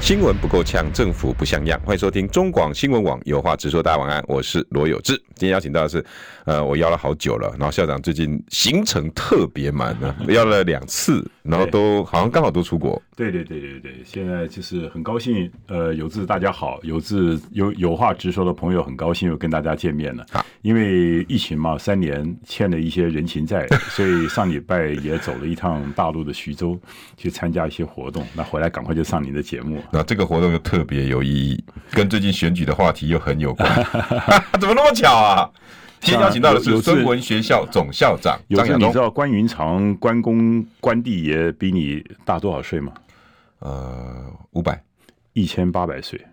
新闻不够呛，政府不像样。欢迎收听中广新闻网有话直说。大家晚安，我是罗有志。今天邀请到的是，呃，我邀了好久了，然后校长最近行程特别满呢，邀了两次，然后都好像刚好都出国。对对对对对，现在就是很高兴，呃，有志大家好，有志有有话直说的朋友很高兴又跟大家见面了。啊，因为疫情嘛，三年欠了一些人情债，所以上礼拜也走了一趟大陆的徐州，去参加一些活动。那回来赶快就上您的节目。那这个活动又特别有意义，跟最近选举的话题又很有关，怎么那么巧 啊？今天邀请到的是孙文学校总校长张亚东。你知道关云长关公关帝爷比你大多少岁吗？呃，五百，一千八百岁。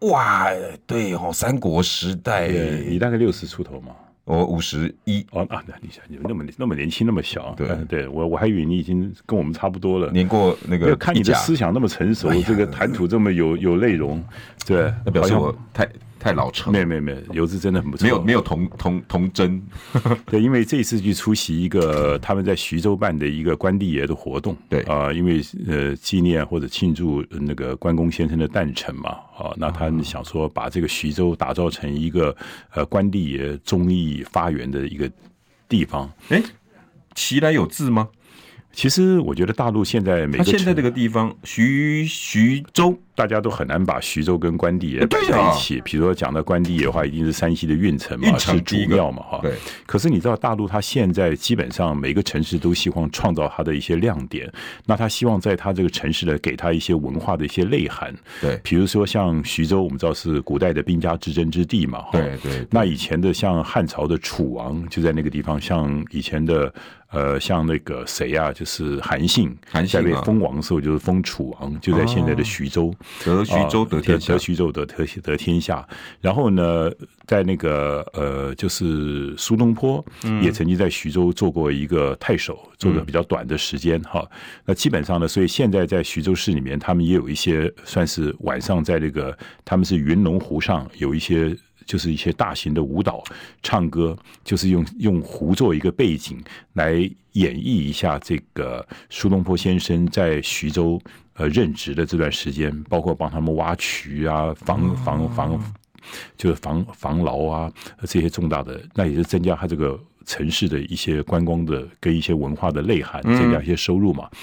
哇，对哦，三国时代，你大概六十出头嘛。我五十一。哦啊，那你想你们那么那么年轻那么小，对。对，我我还以为你已经跟我们差不多了，年过那个，看你的思想那么成熟，这个谈吐这么有有内容，对，那表示我太。太老成，没有没有没有，有志真的很不错。没有没有童童童真，对，因为这次去出席一个他们在徐州办的一个关帝爷的活动，对啊、呃，因为呃纪念或者庆祝那个关公先生的诞辰嘛，啊，那他们想说把这个徐州打造成一个呃关帝爷忠义发源的一个地方。哎，其来有字吗？其实我觉得大陆现在每个现在这个地方徐徐州。大家都很难把徐州跟关帝爷摆在一起。比如说讲到关帝爷的话，一定是山西的运城嘛，是主庙嘛，哈。对。可是你知道大陆它现在基本上每个城市都希望创造它的一些亮点，那他希望在他这个城市呢，给他一些文化的一些内涵。对。比如说像徐州，我们知道是古代的兵家之争之地嘛，哈。对对。那以前的像汉朝的楚王就在那个地方，像以前的呃像那个谁啊，就是韩信，韩信被封王的时候就是封楚王，就在现在的徐州。得徐州得天下，得徐州得得得天下。然后呢，在那个呃，就是苏东坡也曾经在徐州做过一个太守，做的比较短的时间哈。那基本上呢，所以现在在徐州市里面，他们也有一些算是晚上在那个他们是云龙湖上有一些就是一些大型的舞蹈唱歌，就是用用壶做一个背景来演绎一下这个苏东坡先生在徐州。呃，任职的这段时间，包括帮他们挖渠啊，防防防，就是防防牢啊，这些重大的，那也是增加他这个城市的一些观光的跟一些文化的内涵，增加一些收入嘛。嗯、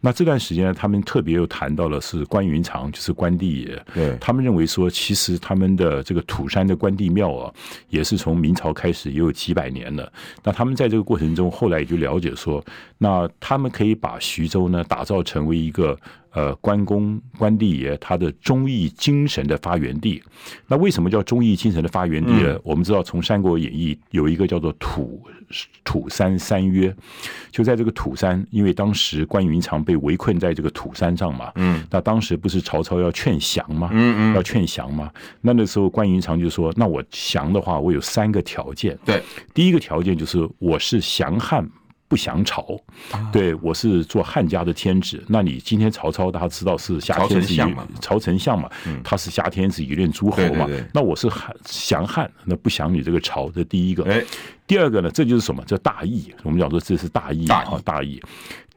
那这段时间，他们特别又谈到了是关云长，就是关帝爷。对，他们认为说，其实他们的这个土山的关帝庙啊，也是从明朝开始也有几百年了。那他们在这个过程中，后来也就了解说，那他们可以把徐州呢打造成为一个。呃，关公、关帝爷他的忠义精神的发源地。那为什么叫忠义精神的发源地呢？嗯、我们知道，从《三国演义》有一个叫做土“土土山三约”，就在这个土山，因为当时关云长被围困在这个土山上嘛。嗯。那当时不是曹操要劝降吗？嗯嗯。要劝降吗？那那时候关云长就说：“那我降的话，我有三个条件。对，第一个条件就是我是降汉。”不降朝，对，我是做汉家的天子。那你今天曹操大家知道是挟天子以曹丞相嘛，他是挟天子以令诸侯嘛。那我是汉降汉，那不降你这个朝，这第一个。第二个呢，这就是什么？叫大义。我们讲说这是大义啊，大义。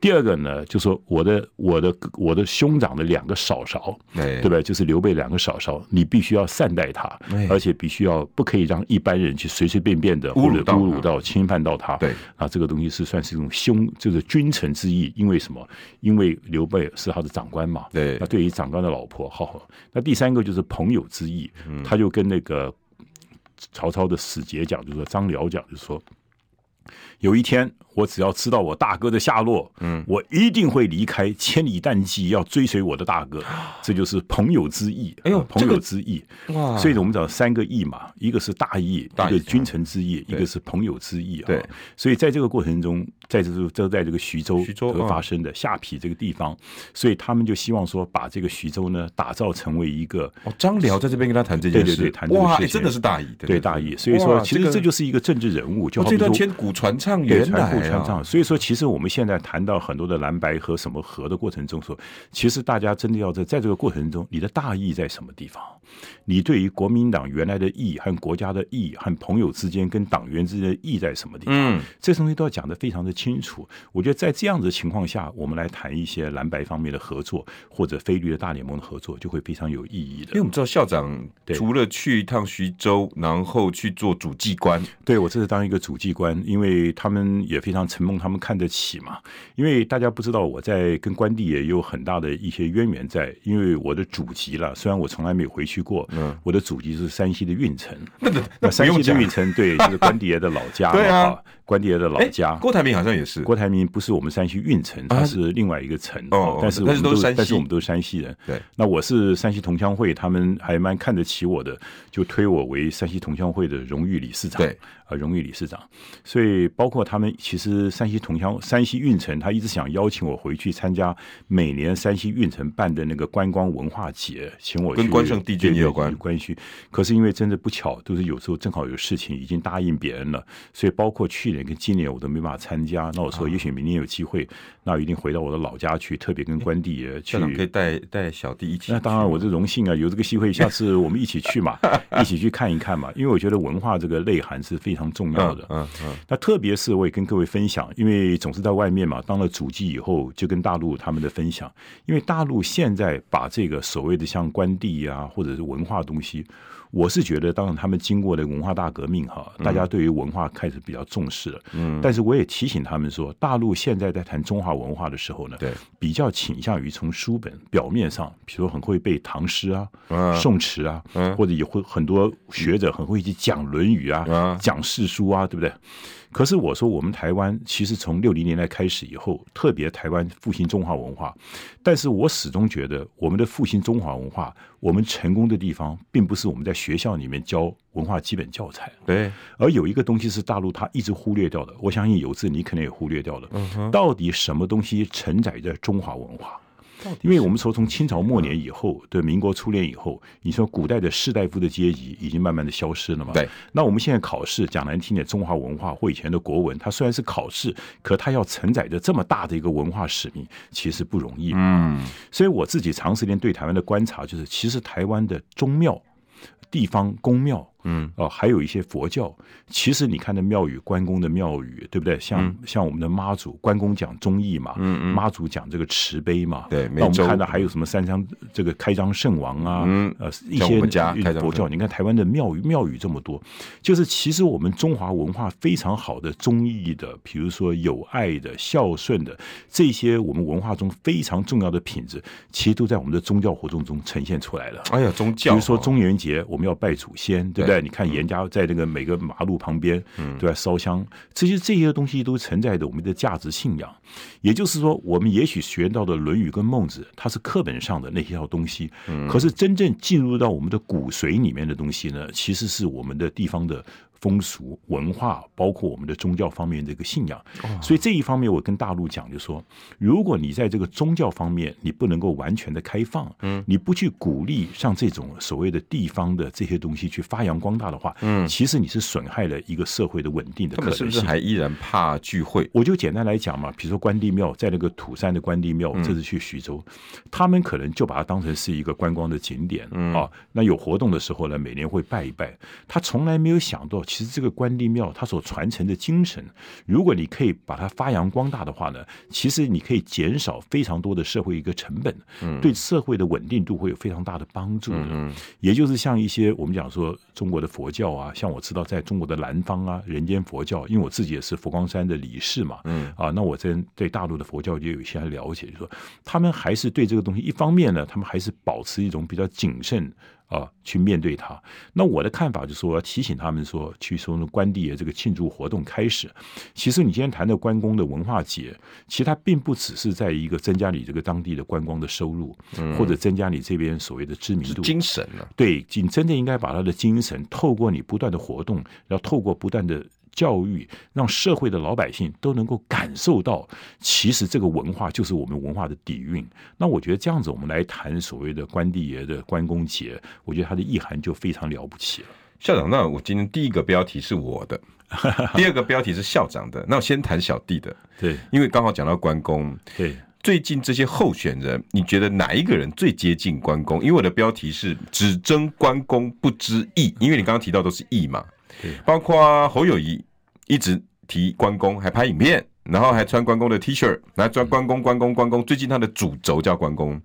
第二个呢，就是说我的我的我的兄长的两个嫂嫂，对对吧？就是刘备两个嫂嫂，你必须要善待他，而且必须要不可以让一般人去随随便便的侮辱侮辱到侵犯到他。对啊，这个东西是算是一种兄，就是君臣之义。因为什么？因为刘备是他的长官嘛。对，那对于长官的老婆，好好。那第三个就是朋友之义，他就跟那个曹操的使节讲，就是说张辽讲，就是说。有一天，我只要知道我大哥的下落，嗯，我一定会离开，千里单骑要追随我的大哥，这就是朋友之义。哎呦，朋友之义，哇！所以我们讲三个义嘛，一个是大义，一个君臣之义，一个是朋友之义啊。对，所以在这个过程中，在这个就在这个徐州徐州发生的下邳这个地方，所以他们就希望说，把这个徐州呢打造成为一个。哦，张辽在这边跟他谈这件事对，谈这个事情，真的是大义，对大义。所以说，其实这就是一个政治人物，就这段千古传唱原来啊。所以说，其实我们现在谈到很多的蓝白和什么和的过程中，说其实大家真的要在在这个过程中，你的大意在什么地方？你对于国民党原来的义和国家的义和朋友之间跟党员之间的义在什么地方？嗯，这东西都要讲得非常的清楚。我觉得在这样子的情况下，我们来谈一些蓝白方面的合作，或者非绿的大联盟的合作，就会非常有意义的。因为我们知道校长除了去一趟徐州，然后去做主祭官，对，我这是当一个主祭官，因为他们也非常承蒙他们看得起嘛。因为大家不知道我在跟关帝也有很大的一些渊源在，因为我的祖籍了，虽然我从来没有回去过。嗯，我的祖籍是山西的运城，那那山西的运城，对，就是关帝爷的老家嘛。对啊，关帝爷的老家。郭台铭好像也是，郭台铭不是我们山西运城，他是另外一个城。哦，但是我们都，但是我们都是山西人。对，那我是山西同乡会，他们还蛮看得起我的，就推我为山西同乡会的荣誉理事长。对。啊，荣誉理事长，所以包括他们，其实山西同乡、山西运城，他一直想邀请我回去参加每年山西运城办的那个观光文化节，请我去。跟关圣帝君也有关关系。可是因为真的不巧，都是有时候正好有事情，已经答应别人了，所以包括去年跟今年我都没办法参加。那我说，也许明年有机会，那我一定回到我的老家去，特别跟关帝爷去。可以带带小弟一起。那当然，我这荣幸啊，有这个机会，下次我们一起去嘛，一起去看一看嘛。因为我觉得文化这个内涵是非常。重要的，嗯嗯，那特别是我也跟各位分享，因为总是在外面嘛，当了主机以后，就跟大陆他们的分享，因为大陆现在把这个所谓的像关帝啊，或者是文化东西。我是觉得，当然他们经过了文化大革命哈，大家对于文化开始比较重视了。嗯，但是我也提醒他们说，大陆现在在谈中华文化的时候呢，对，比较倾向于从书本表面上，比如说很会背唐诗啊、宋词啊，或者也会很多学者很会去讲《论语》啊、讲世书啊，对不对？可是我说，我们台湾其实从六零年代开始以后，特别台湾复兴中华文化。但是我始终觉得，我们的复兴中华文化，我们成功的地方，并不是我们在学校里面教文化基本教材。对，而有一个东西是大陆他一直忽略掉的。我相信有志你可能也忽略掉了。嗯，到底什么东西承载着中华文化？因为我们说，从清朝末年以后，对民国初年以后，你说古代的士大夫的阶级已经慢慢的消失了嘛？对。那我们现在考试讲难听点，中华文化或以前的国文，它虽然是考试，可它要承载着这么大的一个文化使命，其实不容易。嗯。所以我自己长时间对台湾的观察，就是其实台湾的宗庙、地方公庙。嗯，哦，还有一些佛教，其实你看的庙宇，关公的庙宇，对不对？像、嗯、像我们的妈祖，关公讲忠义嘛，嗯嗯，妈祖讲这个慈悲嘛，对。那我们看到还有什么三张这个开张圣王啊，嗯，呃，一些佛教，你看台湾的庙宇，庙宇这么多，就是其实我们中华文化非常好的忠义的，比如说有爱的、孝顺的这些我们文化中非常重要的品质，其实都在我们的宗教活动中呈现出来了。哎呀，宗教，比如说中元节我们要拜祖先，对不对？你看严家在那个每个马路旁边，都在烧香，这些这些东西都承载着我们的价值信仰。也就是说，我们也许学到的《论语》跟《孟子》，它是课本上的那些套东西，可是真正进入到我们的骨髓里面的东西呢，其实是我们的地方的。风俗文化，包括我们的宗教方面的一个信仰，所以这一方面我跟大陆讲，就说，如果你在这个宗教方面你不能够完全的开放，嗯，你不去鼓励像这种所谓的地方的这些东西去发扬光大的话，嗯，其实你是损害了一个社会的稳定的可能性。他们是不是还依然怕聚会？我就简单来讲嘛，比如说关帝庙，在那个土山的关帝庙，这次去徐州，他们可能就把它当成是一个观光的景点，嗯啊，那有活动的时候呢，每年会拜一拜，他从来没有想到。其实这个关帝庙它所传承的精神，如果你可以把它发扬光大的话呢，其实你可以减少非常多的社会一个成本，嗯，对社会的稳定度会有非常大的帮助的。嗯，也就是像一些我们讲说中国的佛教啊，像我知道在中国的南方啊，人间佛教，因为我自己也是佛光山的理事嘛，嗯，啊，那我在对大陆的佛教也有一些了解，就是说他们还是对这个东西，一方面呢，他们还是保持一种比较谨慎。啊，去面对它。那我的看法就是说，要提醒他们说，去从关帝爷这个庆祝活动开始。其实你今天谈的关公的文化节，其实它并不只是在一个增加你这个当地的观光的收入，嗯、或者增加你这边所谓的知名度。精神啊，对，你真的应该把他的精神透过你不断的活动，要透过不断的。教育让社会的老百姓都能够感受到，其实这个文化就是我们文化的底蕴。那我觉得这样子，我们来谈所谓的关帝爷的关公节，我觉得它的意涵就非常了不起了。校长，那我今天第一个标题是我的，第二个标题是校长的。那我先谈小弟的，对，因为刚好讲到关公。对，最近这些候选人，你觉得哪一个人最接近关公？因为我的标题是只争关公不知义，因为你刚刚提到都是义嘛。对，包括侯友宜一直提关公，还拍影片，然后还穿关公的 T 恤，来穿关公，关公，关公。最近他的主轴叫关公，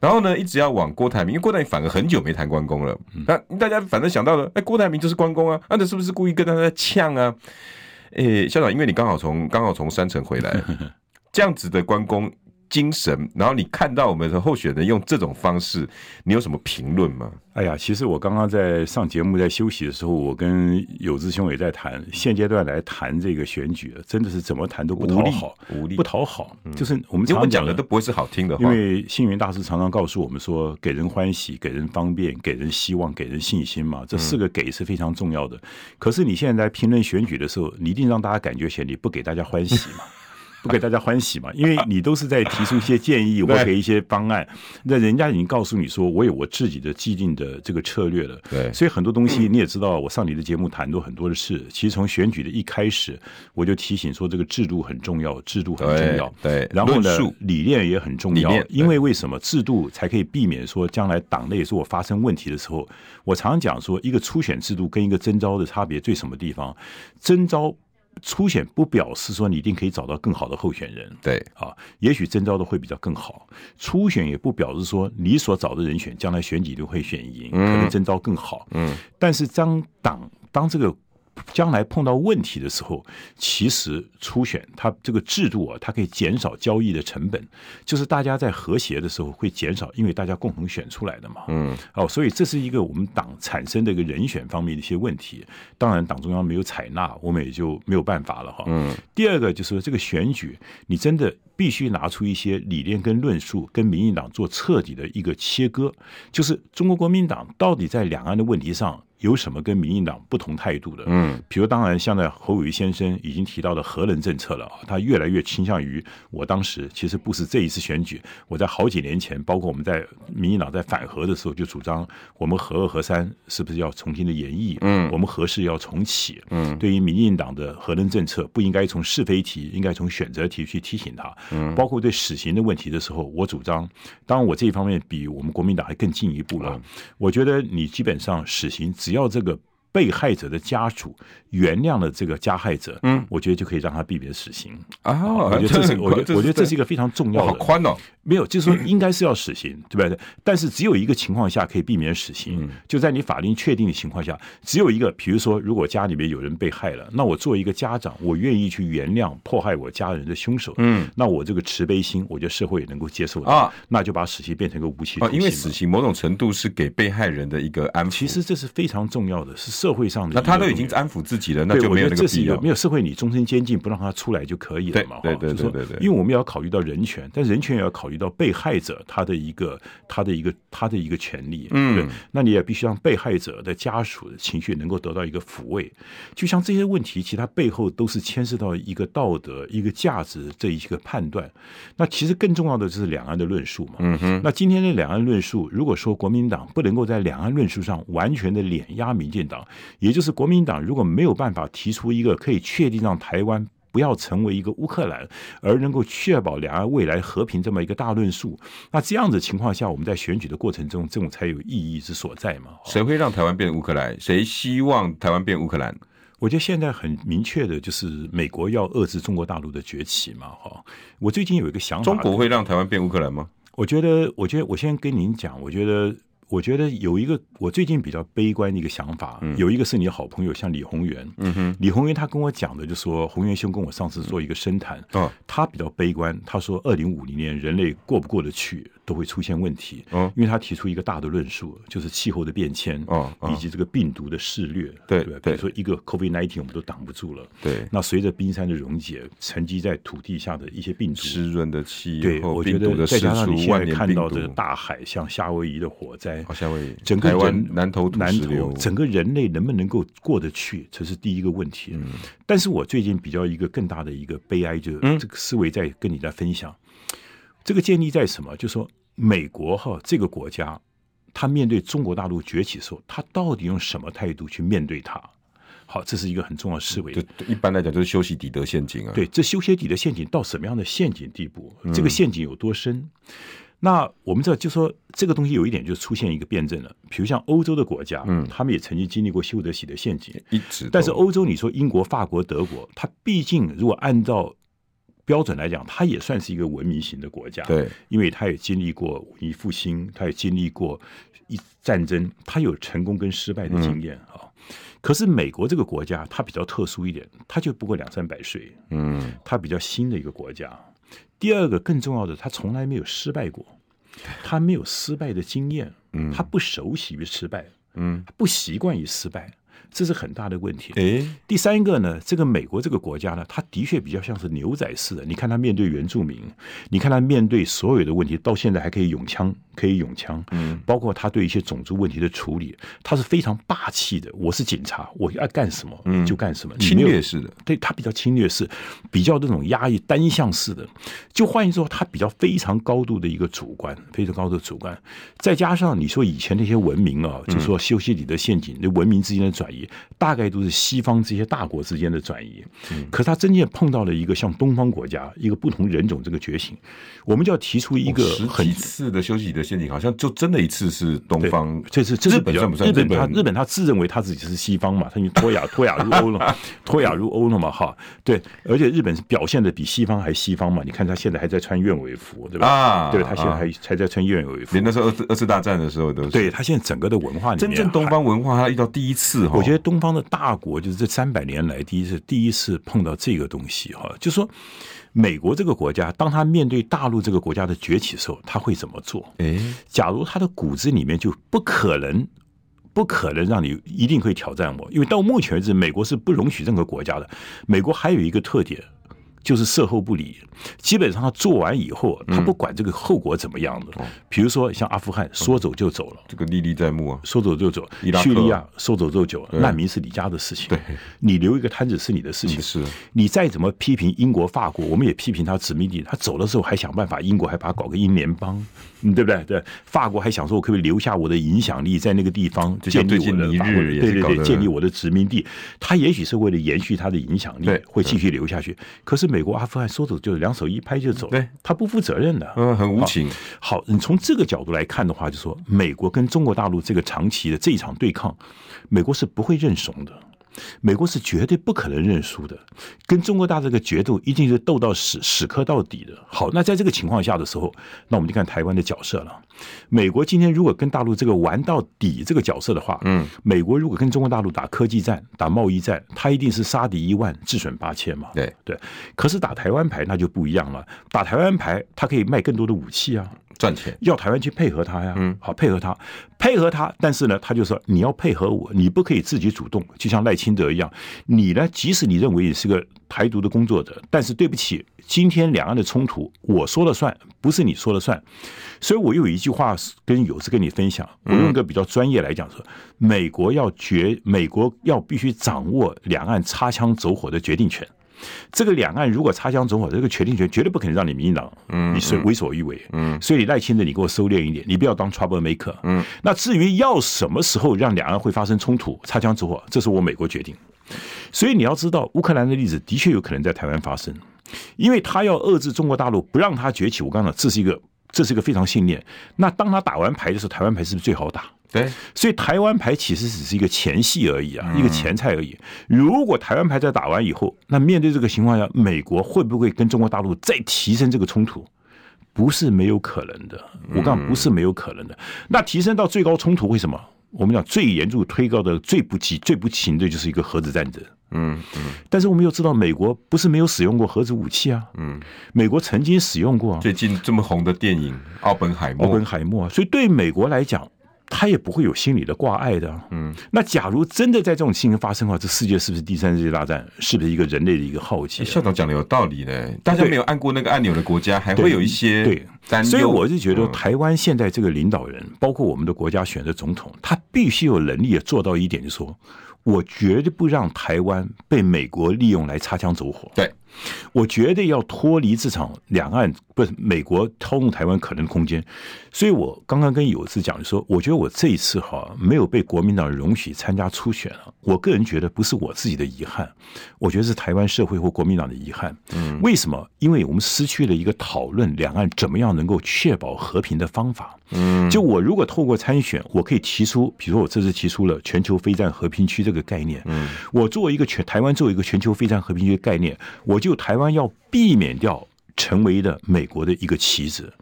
然后呢，一直要往郭台铭，因为郭台铭反而很久没谈关公了。那大家反正想到了，哎，郭台铭就是关公啊，那这是不是故意跟他在呛啊？哎，校长，因为你刚好从刚好从山城回来，这样子的关公。精神，然后你看到我们的候选人用这种方式，你有什么评论吗？哎呀，其实我刚刚在上节目，在休息的时候，我跟有志兄也在谈，现阶段来谈这个选举，真的是怎么谈都不讨好，无力，不讨好。就是我们常常讲的都不会是好听的话，因为星云大师常常告诉我们说，给人欢喜，给人方便，给人希望，给人信心嘛，这四个给是非常重要的。可是你现在在评论选举的时候，你一定让大家感觉起来你不给大家欢喜嘛。不给大家欢喜嘛？因为你都是在提出一些建议 或给一些方案，那人家已经告诉你说，我有我自己的既定的这个策略了。对，所以很多东西你也知道，我上你的节目谈过很多的事。其实从选举的一开始，我就提醒说，这个制度很重要，制度很重要。对，然后呢，理念也很重要。因为为什么制度才可以避免说将来党内如果发生问题的时候，我常常讲说，一个初选制度跟一个征召的差别最什么地方？征召。初选不表示说你一定可以找到更好的候选人，对啊，也许征召的会比较更好。初选也不表示说你所找的人选将来选举就会选赢，可能征召更好。嗯，但是当党当这个。将来碰到问题的时候，其实初选它这个制度啊，它可以减少交易的成本，就是大家在和谐的时候会减少，因为大家共同选出来的嘛。嗯，哦，所以这是一个我们党产生的一个人选方面的一些问题。当然，党中央没有采纳，我们也就没有办法了哈。嗯，第二个就是说这个选举，你真的必须拿出一些理念跟论述，跟民进党做彻底的一个切割，就是中国国民党到底在两岸的问题上。有什么跟民进党不同态度的？嗯，比如当然，现在侯友宜先生已经提到的核能政策了，他越来越倾向于我当时其实不是这一次选举，我在好几年前，包括我们在民进党在反核的时候就主张，我们核二核三是不是要重新的演绎？嗯，我们核四要重启。嗯，对于民进党的核能政策，不应该从是非题，应该从选择题去提醒他。嗯，包括对死刑的问题的时候，我主张，当然我这一方面比我们国民党还更进一步了。我觉得你基本上死刑只要这个被害者的家属原谅了这个加害者，嗯，我觉得就可以让他避免死刑啊。我觉得这是，我觉得我觉得这是一个非常重要的。好宽哦，没有，就是说应该是要死刑，对不对？但是只有一个情况下可以避免死刑，就在你法令确定的情况下，只有一个。比如说，如果家里面有人被害了，那我作为一个家长，我愿意去原谅迫害我家人的凶手，嗯，那我这个慈悲心，我觉得社会也能够接受啊。那就把死刑变成一个无期徒刑。因为死刑某种程度是给被害人的一个安抚。其实这是非常重要的，是。社会上的，那他都已经安抚自己了，那就没有这个必要。没有社会，你终身监禁不让他出来就可以了嘛？对对对对对。因为我们要考虑到人权，但人权也要考虑到被害者他的一个他的一个他的一个权利。嗯，对。那你也必须让被害者的家属的情绪能够得到一个抚慰。就像这些问题，其实它背后都是牵涉到一个道德、一个价值这一个判断。那其实更重要的就是两岸的论述嘛。嗯哼。那今天的两岸论述，如果说国民党不能够在两岸论述上完全的碾压民进党。也就是国民党如果没有办法提出一个可以确定让台湾不要成为一个乌克兰，而能够确保两岸未来和平这么一个大论述，那这样子情况下，我们在选举的过程中，这种才有意义之所在嘛？谁会让台湾变乌克兰？谁希望台湾变乌克兰？我觉得现在很明确的就是美国要遏制中国大陆的崛起嘛。哈，我最近有一个想法，中国会让台湾变乌克兰吗？我觉得，我觉得，我先跟您讲，我觉得。我觉得有一个我最近比较悲观的一个想法，有一个是你的好朋友，像李宏源。嗯哼，李宏源他跟我讲的，就说宏源兄跟我上次做一个深谈，他比较悲观，他说二零五零年人类过不过得去，都会出现问题。嗯，因为他提出一个大的论述，就是气候的变迁，哦，以及这个病毒的肆虐，对对，比如说一个 COVID-19 我们都挡不住了，对。那随着冰山的溶解，沉积在土地下的一些病毒，湿润的气候，对，我觉得再加上你现在看到的大海，像夏威夷的火灾，夏威夷，整个人南投南投，整个人类能不能够过得去，这是第一个问题。嗯，但是我最近比较一个更大的一个悲哀，就是这个思维在跟你在分享。这个建立在什么？就是说美国哈这个国家，他面对中国大陆崛起的时候，他到底用什么态度去面对它？好，这是一个很重要的思维。一般来讲，就是修昔底德陷阱啊。对，这修昔底德陷阱到什么样的陷阱地步？这个陷阱有多深？嗯、那我们知道，就说这个东西有一点就出现一个辩证了。比如像欧洲的国家，嗯，他们也曾经经历过修德喜德陷阱，一直。但是欧洲，你说英国、法国、德国，它毕竟如果按照标准来讲，它也算是一个文明型的国家，对，因为它也经历过文艺复兴，它也经历过一战争，它有成功跟失败的经验啊。嗯可是美国这个国家，它比较特殊一点，它就不过两三百岁，嗯，它比较新的一个国家。第二个更重要的，它从来没有失败过，它没有失败的经验，嗯，它不熟悉于失败，嗯，不习惯于失败。这是很大的问题。哎，第三个呢，这个美国这个国家呢，它的确比较像是牛仔式的。你看他面对原住民，你看他面对所有的问题，到现在还可以用枪，可以用枪。嗯，包括他对一些种族问题的处理，他是非常霸气的。我是警察，我要干什么就干什么，侵略式的。对，他比较侵略式，比较这种压抑、单向式的。就换言之，他比较非常高度的一个主观，非常高度的主观。再加上你说以前那些文明啊，就说修昔底德陷阱，那文明之间的转移。大概都是西方这些大国之间的转移，嗯，可是他真正碰到了一个像东方国家，一个不同人种这个觉醒，我们就要提出一个很次的休息的陷阱，好像就真的一次是东方，这是这是比较日本他日本他自认为他自己是西方嘛，他已经脱亚脱亚入欧 了，脱亚入欧了嘛，哈，对，而且日本表现的比西方还西方嘛，你看他现在还在穿燕尾服，对吧？啊，对，他现在还还在穿燕尾服，连那时候二次二次大战的时候都是，对他现在整个的文化里面，真正东方文化他遇到第一次哈，我觉得东方的大国就是这三百年来第一次第一次碰到这个东西哈，就说美国这个国家，当他面对大陆这个国家的崛起的时候，他会怎么做？哎，假如他的骨子里面就不可能不可能让你一定会挑战我，因为到目前为止，美国是不容许任何国家的。美国还有一个特点。就是事后不理，基本上他做完以后，他不管这个后果怎么样的。比如说像阿富汗，说走就走了，这个历历在目啊，说走就走。叙利亚说走就走，难民是你家的事情，对，你留一个摊子是你的事情。是，你再怎么批评英国、法国，我们也批评他殖民地，他走的时候还想办法，英国还把他搞个英联邦，对不对？对，法国还想说，我可不可以留下我的影响力在那个地方，建立我的对对对，建立我的殖民地。他也许是为了延续他的影响力，会继续留下去。可是。美国、阿富汗说走就两手一拍就走，对，他不负责任的，嗯，很无情。好，你从这个角度来看的话，就说美国跟中国大陆这个长期的这一场对抗，美国是不会认怂的。美国是绝对不可能认输的，跟中国大陆这个决斗一定是斗到死，死磕到底的。好，那在这个情况下的时候，那我们就看台湾的角色了。美国今天如果跟大陆这个玩到底这个角色的话，嗯，美国如果跟中国大陆打科技战、打贸易战，他一定是杀敌一万，自损八千嘛。对对，可是打台湾牌那就不一样了，打台湾牌他可以卖更多的武器啊。赚钱。要台湾去配合他呀，嗯，好配合他，配合他，但是呢，他就说你要配合我，你不可以自己主动，就像赖清德一样，你呢，即使你认为你是个台独的工作者，但是对不起，今天两岸的冲突我说了算，不是你说了算，所以我又有一句话跟有志跟你分享，我用一个比较专业来讲说，美国要决，美国要必须掌握两岸擦枪走火的决定权。这个两岸如果擦枪走火，这个决定权绝对不可能让你民进党，嗯，你是为所欲为，嗯，所以你赖清德，你给我收敛一点，你不要当 trouble maker，嗯，那至于要什么时候让两岸会发生冲突、擦枪走火，这是我美国决定。所以你要知道，乌克兰的例子的确有可能在台湾发生，因为他要遏制中国大陆，不让他崛起。我刚刚讲，这是一个，这是一个非常信念。那当他打完牌的时候，台湾牌是不是最好打？对，所以台湾牌其实只是一个前戏而已啊，一个前菜而已。如果台湾牌在打完以后，那面对这个情况下，美国会不会跟中国大陆再提升这个冲突？不是没有可能的。我刚刚不是没有可能的。那提升到最高冲突，为什么？我们讲最严重、推高的、最不急、最不情的，就是一个核子战争。嗯嗯。但是我们又知道，美国不是没有使用过核子武器啊。嗯。美国曾经使用过。最近这么红的电影《奥本海默》。奥本海默。啊所以对美国来讲。他也不会有心理的挂碍的。嗯，那假如真的在这种情形发生的话，这世界是不是第三次世界大战？是不是一个人类的一个浩劫？校长讲的有道理呢。大家没有按过那个按钮的国家，还会有一些对。所以我是觉得，台湾现在这个领导人，包括我们的国家选的总统，他必须有能力也做到一点，就是说，我绝对不让台湾被美国利用来擦枪走火。对。我绝对要脱离这场两岸不是美国操纵台湾可能空间，所以我刚刚跟有志讲的说，我觉得我这一次哈没有被国民党容许参加初选了，我个人觉得不是我自己的遗憾，我觉得是台湾社会或国民党的遗憾。嗯，为什么？因为我们失去了一个讨论两岸怎么样能够确保和平的方法。嗯，就我如果透过参选，我可以提出，比如说我这次提出了全球非战和平区这个概念。嗯，我作为一个全台湾作为一个全球非战和平区的概念，我。就台湾要避免掉成为了美国的一个棋子，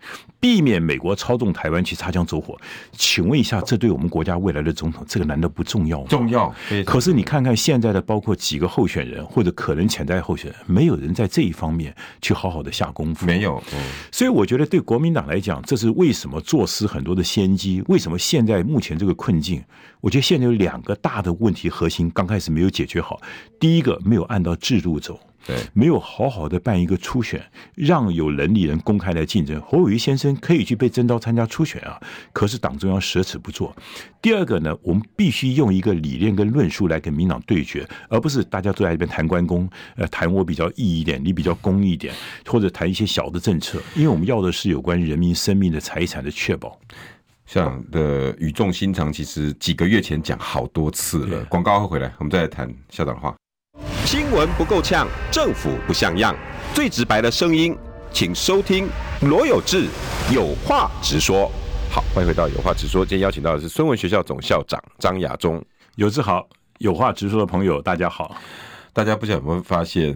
避免美国操纵台湾去擦枪走火。请问一下，这对我们国家未来的总统，这个难道不重要吗？重要。可是你看看现在的，包括几个候选人或者可能潜在候选人，没有人在这一方面去好好的下功夫。没有。所以我觉得对国民党来讲，这是为什么坐失很多的先机？为什么现在目前这个困境？我觉得现在有两个大的问题核心，刚开始没有解决好。第一个，没有按照制度走。对，没有好好的办一个初选，让有能力人公开来竞争。侯友谊先生可以去被征召参加初选啊，可是党中央舍此不做。第二个呢，我们必须用一个理念跟论述来跟民党对决，而不是大家都在这边谈关公，呃，谈我比较义一点，你比较公一点，或者谈一些小的政策。因为我们要的是有关人民生命的财产的确保。校长的语重心长，其实几个月前讲好多次了。广告会回来，我们再来谈校长的话。新闻不够呛，政府不像样，最直白的声音，请收听罗有志有话直说。好，欢迎回到有话直说。今天邀请到的是孙文学校总校长张亚中。有志好，有话直说的朋友，大家好。大家不晓得有没有发现，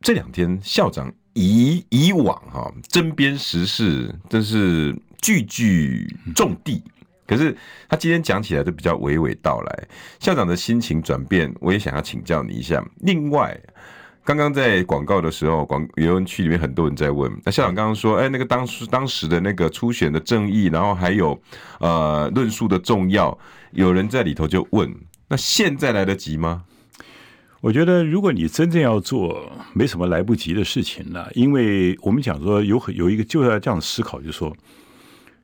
这两天校长以以往哈针砭时事，真是句句中的。可是他今天讲起来都比较娓娓道来，校长的心情转变，我也想要请教你一下。另外，刚刚在广告的时候，广舆论区里面很多人在问，那校长刚刚说，哎，那个当时当时的那个初选的正义，然后还有呃论述的重要，有人在里头就问，那现在来得及吗？我觉得，如果你真正要做，没什么来不及的事情了，因为我们讲说有很有一个就要这样思考，就是说。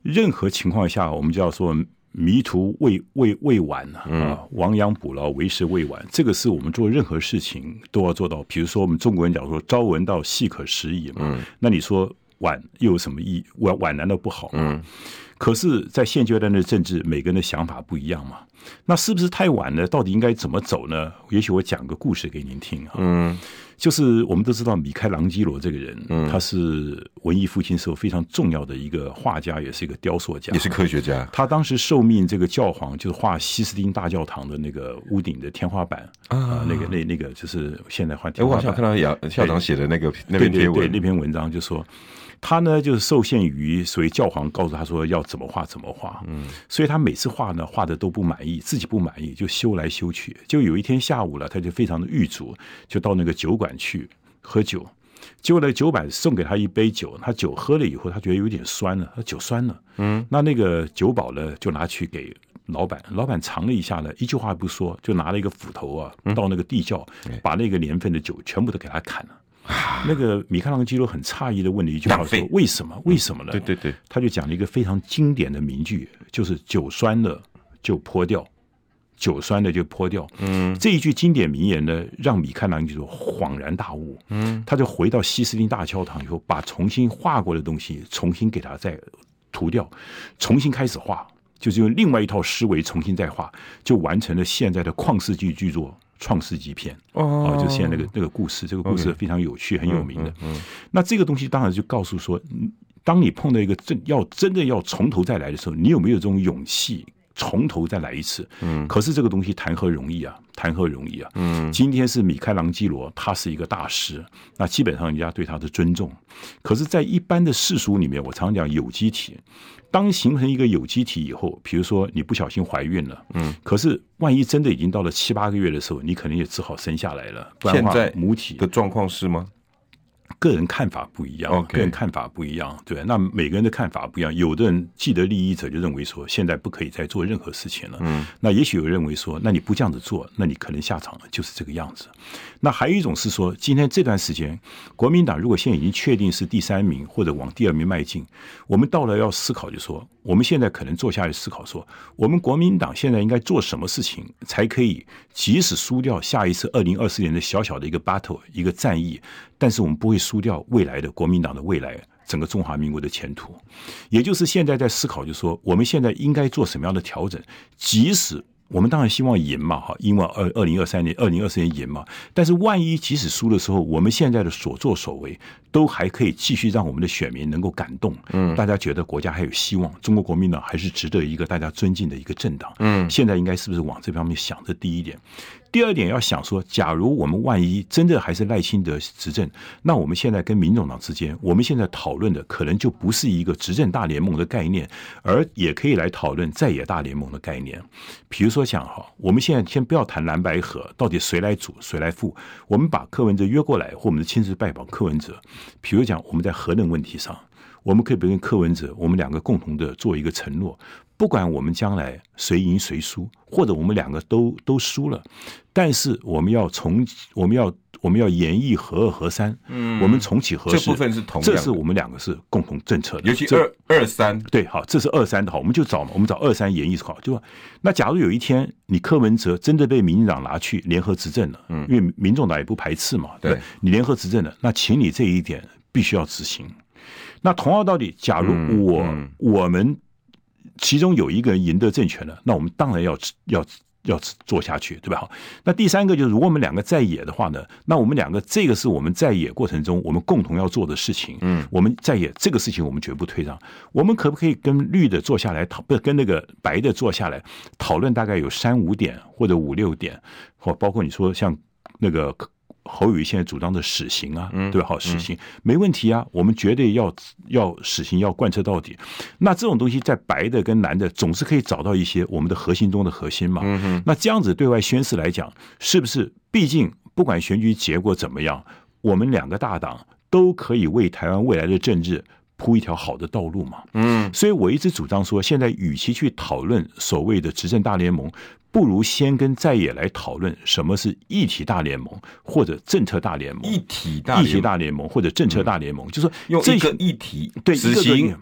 任何情况下，我们就要说迷途未未未晚啊，亡羊补牢为时未晚。这个是我们做任何事情都要做到。比如说，我们中国人讲说“朝闻道，夕可食矣”嘛，那你说晚又有什么意？晚晚难道不好吗？可是，在现阶段的政治，每个人的想法不一样嘛。那是不是太晚了？到底应该怎么走呢？也许我讲个故事给您听啊。嗯，就是我们都知道米开朗基罗这个人，嗯，他是文艺复兴时候非常重要的一个画家，也是一个雕塑家，也是科学家。他当时受命这个教皇，就是画西斯丁大教堂的那个屋顶的天花板啊，呃，那个那那个就是现在画天花板。我好像看到校校长写的那个那篇文，对，那篇文章就说。他呢，就是受限于所谓教皇告诉他说要怎么画怎么画，嗯，所以他每次画呢画的都不满意，自己不满意就修来修去。就有一天下午了，他就非常的郁卒，就到那个酒馆去喝酒。结果呢，酒板送给他一杯酒，他酒喝了以后，他觉得有点酸了，他酒酸了，嗯，那那个酒保呢就拿去给老板，老板尝了一下呢，一句话不说，就拿了一个斧头啊，到那个地窖，把那个年份的酒全部都给他砍了。那个米开朗基罗很诧异的问了一句话说：“为什么？为什么呢？”对对对，他就讲了一个非常经典的名句，就是“酒酸了就泼掉，酒酸了就泼掉。”嗯，这一句经典名言呢，让米开朗基罗恍然大悟。嗯，他就回到西斯汀大教堂以后，把重新画过的东西重新给他再涂掉，重新开始画，就是用另外一套思维重新再画，就完成了现在的旷世纪巨作。创世纪篇。哦，啊，就是现在那个那个故事，这个故事非常有趣，很有名的。那这个东西当然就告诉说，当你碰到一个真要真的要从头再来的时候，你有没有这种勇气从头再来一次。嗯，可是这个东西谈何容易啊？谈何容易啊？嗯，今天是米开朗基罗，他是一个大师，那基本上人家对他的尊重。可是，在一般的世俗里面，我常讲有机体，当形成一个有机体以后，比如说你不小心怀孕了，嗯，可是万一真的已经到了七八个月的时候，你可能也只好生下来了。不然的话，现在母体的状况是吗？个人看法不一样，Okay. 个人看法不一样，对，那每个人的看法不一样。有的人既得利益者就认为说，现在不可以再做任何事情了。嗯，那也许有人认为说，那你不这样子做，那你可能下场就是这个样子。那还有一种是说，今天这段时间，国民党如果现在已经确定是第三名或者往第二名迈进，我们到了要思考，就说，我们现在可能坐下来思考说，我们国民党现在应该做什么事情，才可以即使输掉下一次二零二四年的小小的一个 battle 一个战役，但是我们不会输掉未来的国民党的未来，整个中华民国的前途。也就是现在在思考，就是说，我们现在应该做什么样的调整，即使。我们当然希望赢嘛，哈，因为二二零二三年、二零二四年赢嘛。但是万一即使输的时候，我们现在的所作所为都还可以继续让我们的选民能够感动，嗯，大家觉得国家还有希望，中国国民党还是值得一个大家尊敬的一个政党，嗯，现在应该是不是往这方面想？这第一点。第二点要想说，假如我们万一真的还是赖清德执政，那我们现在跟民众党之间，我们现在讨论的可能就不是一个执政大联盟的概念，而也可以来讨论在野大联盟的概念。比如说想哈，我们现在先不要谈蓝白合，到底谁来主谁来负，我们把柯文哲约过来，或我们的亲自拜访柯文哲。比如讲我们在核能问题上，我们可以不跟柯文哲，我们两个共同的做一个承诺。不管我们将来谁赢谁输，或者我们两个都都输了，但是我们要重，我们要我们要演绎和二和三，嗯，我们重启核四，这部分是同样，这是我们两个是共同政策的，尤其二二三，对，好，这是二三的好，我们就找嘛，我们找二三演绎好，就说，那假如有一天你柯文哲真的被民进党拿去联合执政了，嗯，因为民众党也不排斥嘛，对，你联合执政了，那请你这一点必须要执行。那同样道理，假如我、嗯嗯、我们。其中有一个人赢得政权了，那我们当然要要要做下去，对吧？好，那第三个就是，如果我们两个在野的话呢，那我们两个这个是我们在野过程中我们共同要做的事情。嗯，我们在野这个事情我们绝不退让。我们可不可以跟绿的坐下来讨，不跟那个白的坐下来讨论？大概有三五点或者五六点，或包括你说像那个。侯友宜现在主张的死刑啊，对吧？好，死刑没问题啊，我们绝对要要死刑要贯彻到底。那这种东西在白的跟蓝的总是可以找到一些我们的核心中的核心嘛。那这样子对外宣示来讲，是不是？毕竟不管选举结果怎么样，我们两个大党都可以为台湾未来的政治铺一条好的道路嘛。嗯，所以我一直主张说，现在与其去讨论所谓的执政大联盟。不如先跟在野来讨论什么是议题大联盟或者政策大联盟。议题大联盟或者政策大联盟，嗯、就是说用这个议题对执行。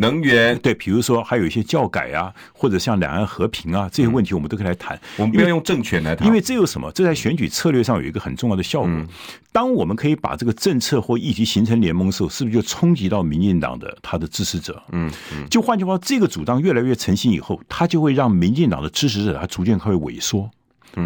能源对，比如说还有一些教改啊，或者像两岸和平啊这些问题，我们都可以来谈。我们不要用政权来谈，因为这有什么？这在选举策略上有一个很重要的效果。当我们可以把这个政策或议题形成联盟的时候，是不是就冲击到民进党的他的支持者？嗯，就换句话，这个主张越来越成型以后，他就会让民进党的支持者他逐渐会萎缩。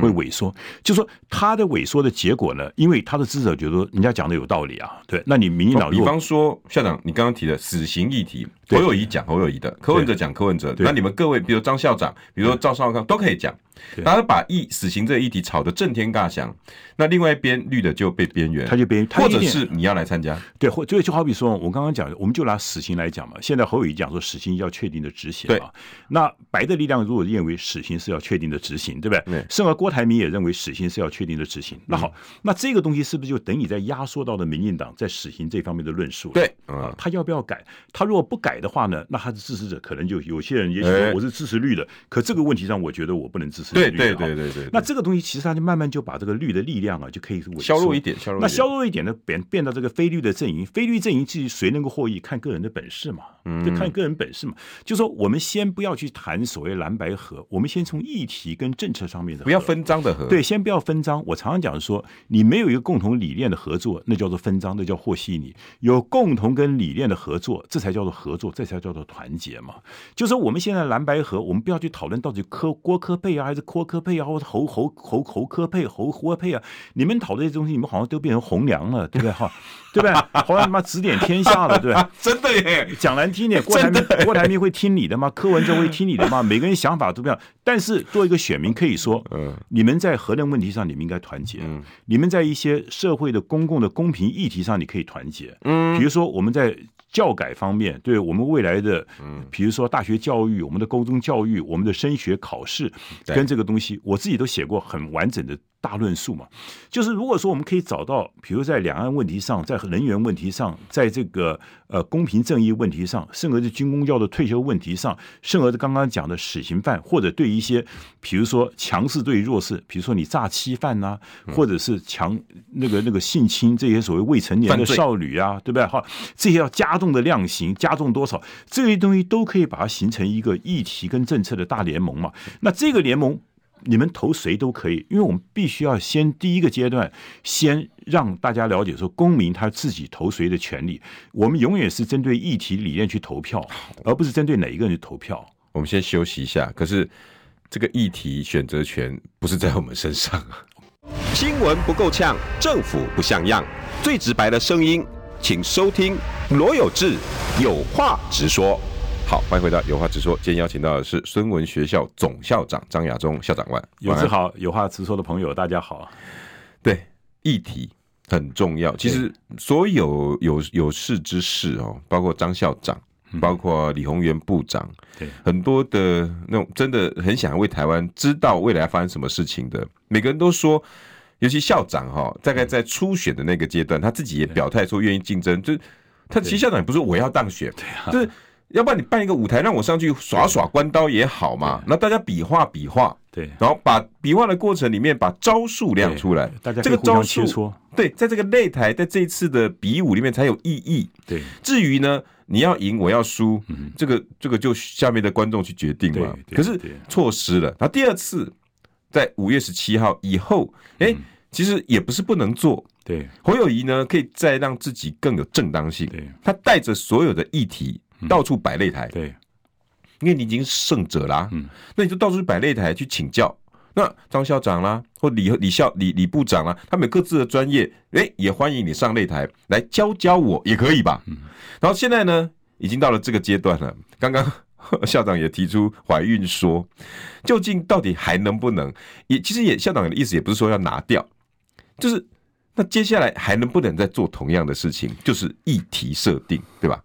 会萎缩，就是说他的萎缩的结果呢？因为他的支持者觉得说人家讲的有道理啊，对，那你民进党，比方说校长，你刚刚提的死刑议题，侯友谊讲侯友谊的，柯文哲讲柯文哲，那你们各位，比如张校长，比如说赵少康，都可以讲。然后把议死刑这个议题吵得震天尬响，那另外一边绿的就被边缘，他就边缘，或者是你要来参加，对，或就就好比说，我刚刚讲的，我们就拿死刑来讲嘛。现在侯友谊讲说死刑要确定的执行嘛，那白的力量如果认为死刑是要确定的执行，对不对？甚而郭台铭也认为死刑是要确定的执行。那好，那这个东西是不是就等于在压缩到了民进党在死刑这方面的论述？对，啊，他要不要改？他如果不改的话呢，那他的支持者可能就有些人也许说我是支持绿的，可这个问题上，我觉得我不能支持。对对对对对，那这个东西其实它就慢慢就把这个绿的力量啊，就可以削弱一点，削弱。那削弱一点呢，变变到这个非绿的阵营，非绿阵营至于谁能够获益，看个人的本事嘛，就看个人本事嘛。就说我们先不要去谈所谓蓝白合，我们先从议题跟政策上面的，不要分赃的合。对，先不要分赃。我常常讲说，你没有一个共同理念的合作，那叫做分赃，那叫和稀泥。有共同跟理念的合作，这才叫做合作，这才叫做团结嘛。就说我们现在蓝白合，我们不要去讨论到底科郭科贝啊。还是柯柯配啊，或者侯侯侯侯柯配侯柯配啊？你们讨论这些东西，你们好像都变成红娘了，对不对？哈，对不对？好像他妈指点天下了，对不对？真的耶！讲难听点，郭台铭郭台铭会听你的吗？柯文哲会听你的吗？每个人想法都不一样。但是作为一个选民，可以说，嗯，你们在核能问题上，你们应该团结。嗯，你们在一些社会的公共的公平议题上，你可以团结。嗯，比如说我们在。教改方面，对我们未来的，嗯，比如说大学教育、我们的高中教育、我们的升学考试，跟这个东西，我自己都写过很完整的。大论述嘛，就是如果说我们可以找到，比如在两岸问题上，在人员问题上，在这个呃公平正义问题上，甚至军公教的退休问题上，甚至刚刚讲的死刑犯，或者对一些，比如说强势对弱势，比如说你诈欺犯呐、啊，或者是强那个那个性侵这些所谓未成年的少女啊，对不对？哈，这些要加重的量刑，加重多少？这些东西都可以把它形成一个议题跟政策的大联盟嘛。那这个联盟。你们投谁都可以，因为我们必须要先第一个阶段，先让大家了解说，公民他自己投谁的权利。我们永远是针对议题理念去投票，而不是针对哪一个人去投票。我们先休息一下。可是这个议题选择权不是在我们身上啊。新闻不够呛，政府不像样，最直白的声音，请收听罗有志有话直说。好，欢迎回到有话直说。今天邀请到的是孙文学校总校长张亚中校长。万有志好，有话直说的朋友，大家好。对，议题很重要。其实所有有有事之士哦，包括张校长，包括李宏源部长，对，很多的那种真的很想为台湾知道未来要发生什么事情的，每个人都说，尤其校长哈，大概在初选的那个阶段，他自己也表态说愿意竞争。就他其实校长也不是我要当选，对啊，就是。要不然你办一个舞台，让我上去耍耍关刀也好嘛。那大家比划比划，对，然后把比划的过程里面把招数亮出来，大家这个招数，对，在这个擂台，在这一次的比武里面才有意义。对，至于呢，你要赢我要输，这个这个就下面的观众去决定嘛。可是错失了。然后第二次在五月十七号以后，哎，其实也不是不能做。对，侯友谊呢，可以再让自己更有正当性。对，他带着所有的议题。到处摆擂台，对，因为你已经是胜者啦，嗯，那你就到处摆擂台去请教。那张校长啦，或李李校李李部长啦，他们有各自的专业，哎，也欢迎你上擂台来教教我，也可以吧？嗯，然后现在呢，已经到了这个阶段了。刚刚 校长也提出怀孕说，究竟到底还能不能？也其实也校长的意思也不是说要拿掉，就是那接下来还能不能再做同样的事情？就是议题设定，对吧？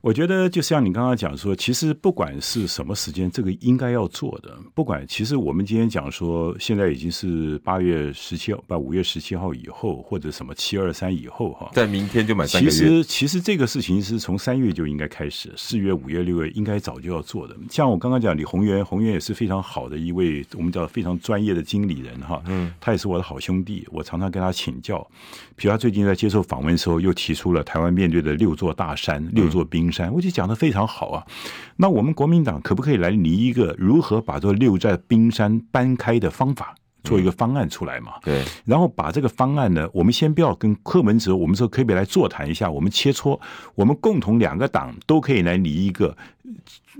我觉得就像你刚刚讲说，其实不管是什么时间，这个应该要做的。不管其实我们今天讲说，现在已经是八月十七号，不五月十七号以后，或者什么七二三以后哈，在明天就满三个月。其实其实这个事情是从三月就应该开始，四月、五月、六月应该早就要做的。像我刚刚讲李宏源，宏源也是非常好的一位，我们叫非常专业的经理人哈。嗯，他也是我的好兄弟，我常常跟他请教。比如他最近在接受访问的时候，又提出了台湾面对的六座大山、六座冰山，我就讲得非常好啊。那我们国民党可不可以来拟一个如何把这六座冰山搬开的方法，做一个方案出来嘛？对。然后把这个方案呢，我们先不要跟柯文哲，我们说可以来座谈一下，我们切磋，我们共同两个党都可以来拟一个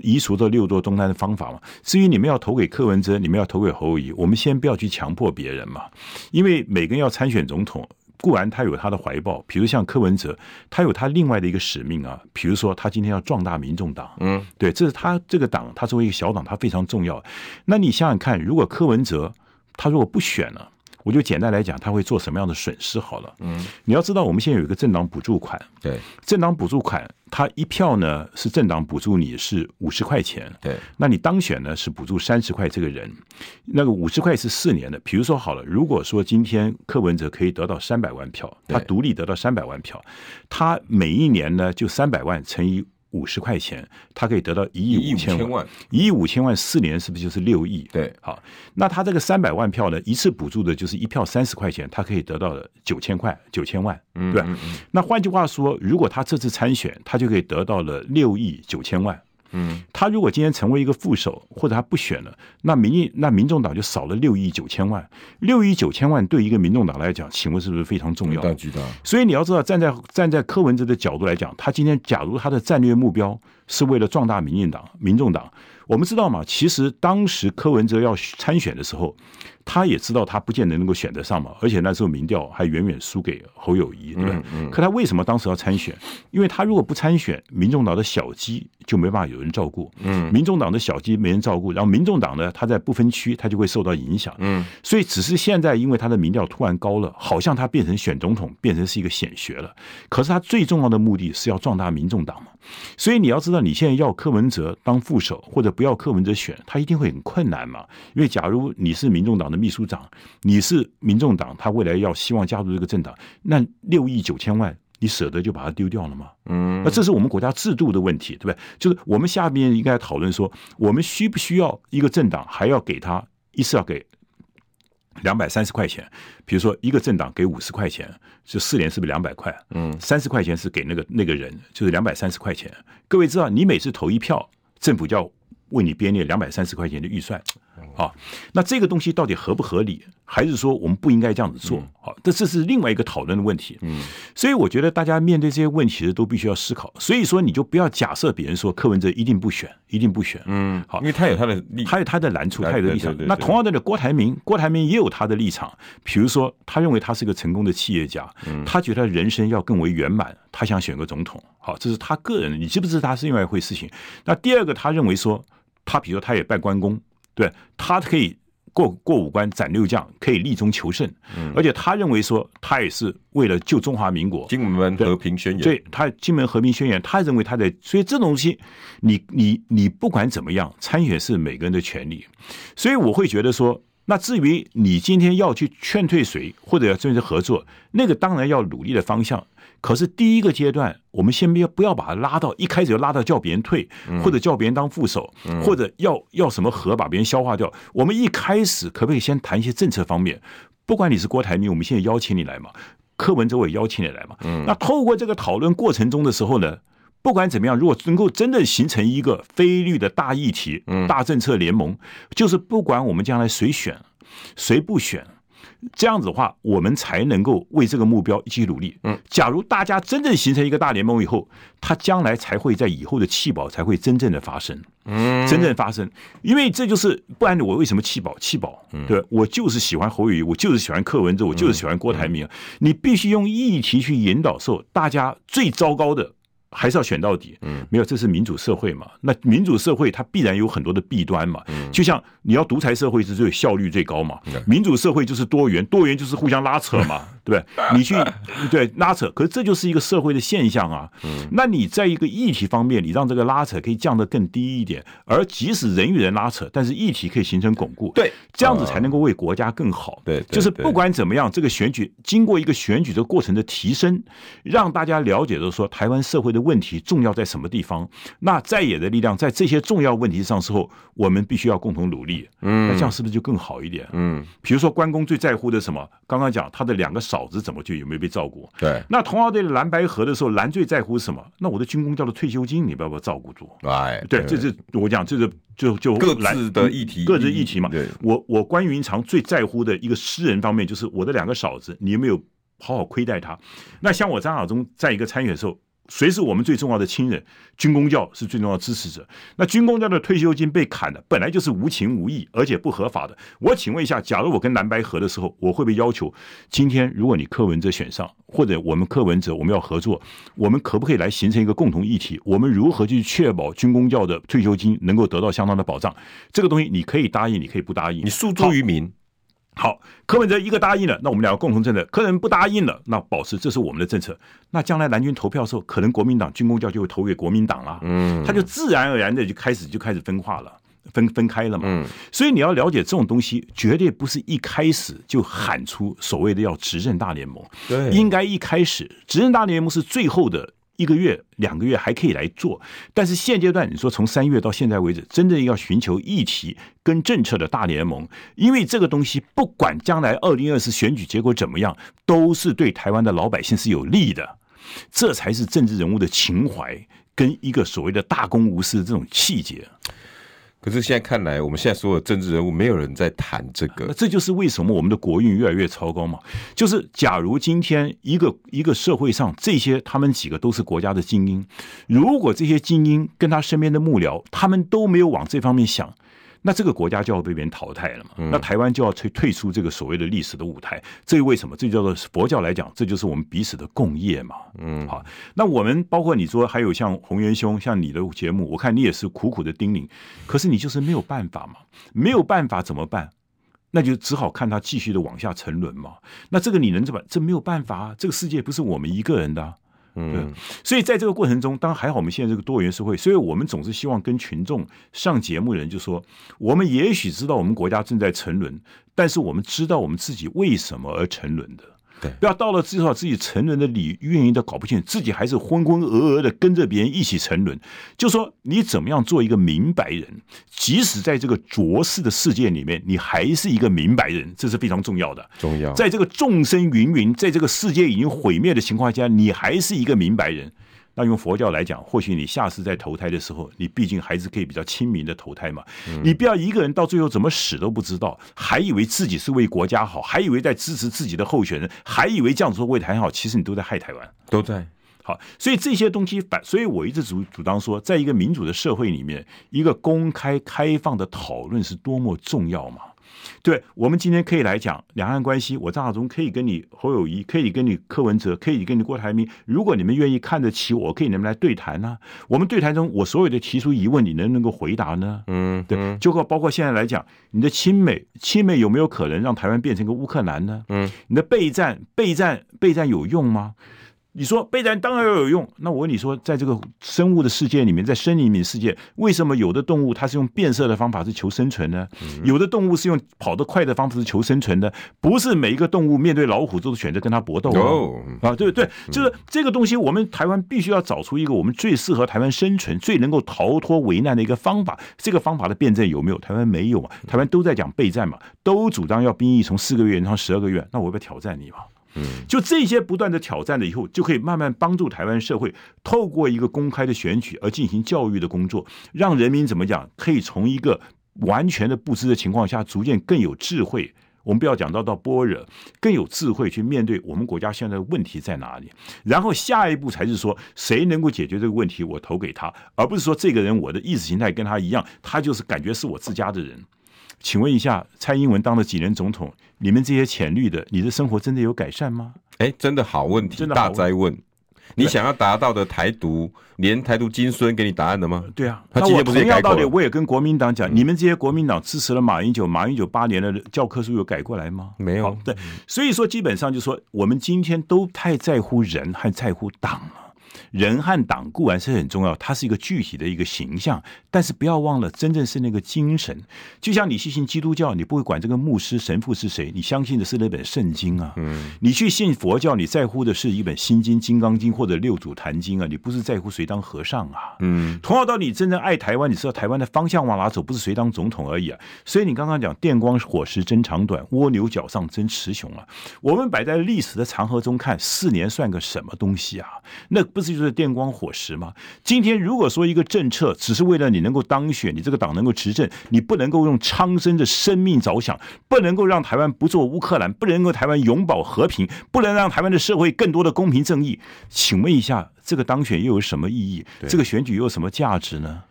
移除这六座东山的方法嘛。至于你们要投给柯文哲，你们要投给侯友宜，我们先不要去强迫别人嘛，因为每个人要参选总统。固然他有他的怀抱，比如像柯文哲，他有他另外的一个使命啊。比如说，他今天要壮大民众党，嗯，对，这是他这个党，他作为一个小党，他非常重要。那你想想看，如果柯文哲他如果不选了？我就简单来讲，他会做什么样的损失好了。嗯，你要知道，我们现在有一个政党补助款。对，政党补助款，他一票呢是政党补助你是五十块钱。对，那你当选呢是补助三十块，这个人，那个五十块是四年的。比如说好了，如果说今天柯文哲可以得到三百万票，他独立得到三百万票，他每一年呢就三百万乘以。五十块钱，他可以得到一亿五千万，一亿五千万四年是不是就是六亿？对，好，那他这个三百万票呢，一次补助的就是一票三十块钱，他可以得到的九千块，九千万，对吧？嗯嗯嗯。那换句话说，如果他这次参选，他就可以得到了六亿九千万。嗯，他如果今天成为一个副手，或者他不选了，那民意那民众党就少了六亿九千万，六亿九千万对一个民众党来讲，请问是不是非常重要？大巨大。所以你要知道，站在站在柯文哲的角度来讲，他今天假如他的战略目标是为了壮大民进党、民众党，我们知道嘛，其实当时柯文哲要参选的时候。他也知道他不见得能够选得上嘛，而且那时候民调还远远输给侯友谊，对吧？嗯嗯、可他为什么当时要参选？因为他如果不参选，民众党的小鸡就没办法有人照顾。嗯，民众党的小鸡没人照顾，然后民众党呢，他在不分区，他就会受到影响。嗯，所以只是现在，因为他的民调突然高了，好像他变成选总统，变成是一个显学了。可是他最重要的目的是要壮大民众党嘛。所以你要知道，你现在要柯文哲当副手，或者不要柯文哲选，他一定会很困难嘛。因为假如你是民众党的秘书长，你是民众党，他未来要希望加入这个政党，那六亿九千万，你舍得就把它丢掉了吗？嗯，那这是我们国家制度的问题，对不对？就是我们下面应该讨论说，我们需不需要一个政党还要给他一次要给两百三十块钱？比如说一个政党给五十块钱，就四年是不是两百块？嗯，三十块钱是给那个那个人，就是两百三十块钱。各位知道，你每次投一票，政府就要为你编列两百三十块钱的预算。好，那这个东西到底合不合理？还是说我们不应该这样子做？好，这这是另外一个讨论的问题。嗯，所以我觉得大家面对这些问题的都必须要思考。所以说，你就不要假设别人说柯文哲一定不选，一定不选。嗯，好，因为他有他的立，他有他的难处，他有的立场。那同样的，郭台铭，郭台铭也有他的立场。比如说，他认为他是个成功的企业家，他觉得人生要更为圆满，他想选个总统。好，这是他个人的。你知不知道他是另外一回事情？那第二个，他认为说，他比如说他也拜关公。对，他可以过过五关斩六将，可以立中求胜，嗯、而且他认为说，他也是为了救中华民国。金门和平宣言，对，他金门和平宣言，他认为他在，所以这种东西，你你你不管怎么样，参选是每个人的权利，所以我会觉得说，那至于你今天要去劝退谁，或者要正式合作，那个当然要努力的方向。可是第一个阶段，我们先不要不要把他拉到一开始就拉到叫别人退，或者叫别人当副手，或者要要什么和把别人消化掉。我们一开始可不可以先谈一些政策方面？不管你是郭台铭，我们现在邀请你来嘛，柯文哲我也邀请你来嘛。那透过这个讨论过程中的时候呢，不管怎么样，如果能够真的形成一个非绿的大议题、大政策联盟，就是不管我们将来谁选，谁不选。这样子的话，我们才能够为这个目标一起努力。嗯，假如大家真正形成一个大联盟以后，它将来才会在以后的弃保才会真正的发生。嗯，真正发生，因为这就是不然我为什么弃保？弃保，对，我就是喜欢侯友宜，我就是喜欢柯文哲，我就是喜欢郭台铭。你必须用议题去引导，受大家最糟糕的。还是要选到底，嗯，没有，这是民主社会嘛？那民主社会它必然有很多的弊端嘛，嗯，就像你要独裁社会是最效率最高嘛，民主社会就是多元，多元就是互相拉扯嘛，对不对？你去对拉扯，可是这就是一个社会的现象啊。嗯，那你在一个议题方面，你让这个拉扯可以降得更低一点，而即使人与人拉扯，但是议题可以形成巩固，对，这样子才能够为国家更好。对，就是不管怎么样，这个选举经过一个选举的过程的提升，让大家了解的说，台湾社会的。问题重要在什么地方？那在野的力量在这些重要问题上时候，我们必须要共同努力。嗯，那这样是不是就更好一点？嗯，比如说关公最在乎的什么？刚刚讲他的两个嫂子怎么就有没有被照顾？对。那同样对蓝白河的时候，蓝最在乎什么？那我的军公教的退休金，你不要不要照顾住？哎，对，这是我讲，这是就就各自的议题，各自议题嘛。对，我我关云长最在乎的一个私人方面，就是我的两个嫂子，你有没有好好亏待他？那像我张亚中在一个参选的时候。谁是我们最重要的亲人？军工教是最重要的支持者。那军工教的退休金被砍了，本来就是无情无义，而且不合法的。我请问一下，假如我跟蓝白合的时候，我会不会要求，今天如果你柯文哲选上，或者我们柯文哲我们要合作，我们可不可以来形成一个共同议题？我们如何去确保军工教的退休金能够得到相当的保障？这个东西你可以答应，你可以不答应，你诉诸于民。好，柯文哲一个答应了，那我们两个共同政策；柯文哲不答应了，那保持这是我们的政策。那将来蓝军投票的时候，可能国民党军工教就会投给国民党了，嗯，他就自然而然的就开始就开始分化了，分分开了嘛。嗯，所以你要了解这种东西，绝对不是一开始就喊出所谓的要执政大联盟，对，应该一开始执政大联盟是最后的。一个月、两个月还可以来做，但是现阶段你说从三月到现在为止，真正要寻求议题跟政策的大联盟，因为这个东西不管将来二零二四选举结果怎么样，都是对台湾的老百姓是有利的，这才是政治人物的情怀跟一个所谓的大公无私的这种气节。可是现在看来，我们现在所有政治人物没有人在谈这个。这就是为什么我们的国运越来越糟糕嘛？就是假如今天一个一个社会上这些他们几个都是国家的精英，如果这些精英跟他身边的幕僚，他们都没有往这方面想。那这个国家就要被别人淘汰了嘛？那台湾就要退退出这个所谓的历史的舞台。这为什么？这叫做佛教来讲，这就是我们彼此的共业嘛。嗯，好。那我们包括你说还有像洪源兄，像你的节目，我看你也是苦苦的叮咛，可是你就是没有办法嘛，没有办法怎么办？那就只好看他继续的往下沉沦嘛。那这个你能怎么？这没有办法啊，这个世界不是我们一个人的啊。嗯，所以在这个过程中，当然还好，我们现在这个多元社会，所以我们总是希望跟群众上节目的人就说，我们也许知道我们国家正在沉沦，但是我们知道我们自己为什么而沉沦的。对，不要到了至少自己沉沦的理运营都搞不清，自己还是浑浑噩噩的跟着别人一起沉沦。就说你怎么样做一个明白人，即使在这个浊世的世界里面，你还是一个明白人，这是非常重要的。重要，在这个众生芸芸，在这个世界已经毁灭的情况下，你还是一个明白人。那用佛教来讲，或许你下次在投胎的时候，你毕竟还是可以比较亲民的投胎嘛。你不要一个人到最后怎么死都不知道，还以为自己是为国家好，还以为在支持自己的候选人，还以为这样子说为台湾好，其实你都在害台湾，都在。好，所以这些东西反，所以我一直主主张说，在一个民主的社会里面，一个公开开放的讨论是多么重要嘛。对，我们今天可以来讲两岸关系，我张亚中可以跟你侯友谊，可以跟你柯文哲，可以跟你郭台铭。如果你们愿意看得起我，可以你们来对谈呢、啊。我们对谈中，我所有的提出疑问，你能不能够回答呢？嗯，对，就包括现在来讲，你的亲美，亲美有没有可能让台湾变成一个乌克兰呢？嗯，你的备战，备战，备战有用吗？你说备战当然要有用，那我问你说，在这个生物的世界里面，在森林里面世界，为什么有的动物它是用变色的方法是求生存呢？有的动物是用跑得快的方式是求生存的，不是每一个动物面对老虎都是选择跟它搏斗啊，对不对？就是这个东西，我们台湾必须要找出一个我们最适合台湾生存、最能够逃脱危难的一个方法。这个方法的辩证有没有？台湾没有嘛？台湾都在讲备战嘛，都主张要兵役从四个月延长十二个月，那我要不要挑战你嘛？就这些不断的挑战了以后，就可以慢慢帮助台湾社会透过一个公开的选举而进行教育的工作，让人民怎么讲，可以从一个完全的不知的情况下，逐渐更有智慧。我们不要讲到到般若，更有智慧去面对我们国家现在的问题在哪里。然后下一步才是说，谁能够解决这个问题，我投给他，而不是说这个人我的意识形态跟他一样，他就是感觉是我自家的人。请问一下，蔡英文当了几年总统？你们这些浅绿的，你的生活真的有改善吗？哎，真的好问题，大灾问。你想要达到的台独，连台独金孙给你答案了吗？对啊，他今天不是也改过了？我也跟国民党讲，嗯、你们这些国民党支持了马英九，马英九八年的教科书有改过来吗？没有。对，所以说基本上就说，我们今天都太在乎人，还在乎党了。人和党固然是很重要，它是一个具体的一个形象，但是不要忘了，真正是那个精神。就像你去信基督教，你不会管这个牧师神父是谁，你相信的是那本圣经啊。嗯，你去信佛教，你在乎的是一本心经、金刚经或者六祖坛经啊，你不是在乎谁当和尚啊。嗯，同样道理，真正爱台湾，你知道台湾的方向往哪走，不是谁当总统而已啊。所以你刚刚讲电光火石争长短，蜗牛角上争雌雄啊。我们摆在历史的长河中看，四年算个什么东西啊？那不是。就是电光火石吗？今天如果说一个政策只是为了你能够当选，你这个党能够执政，你不能够用苍生的生命着想，不能够让台湾不做乌克兰，不能够台湾永保和平，不能让台湾的社会更多的公平正义。请问一下，这个当选又有什么意义？这个选举又有什么价值呢？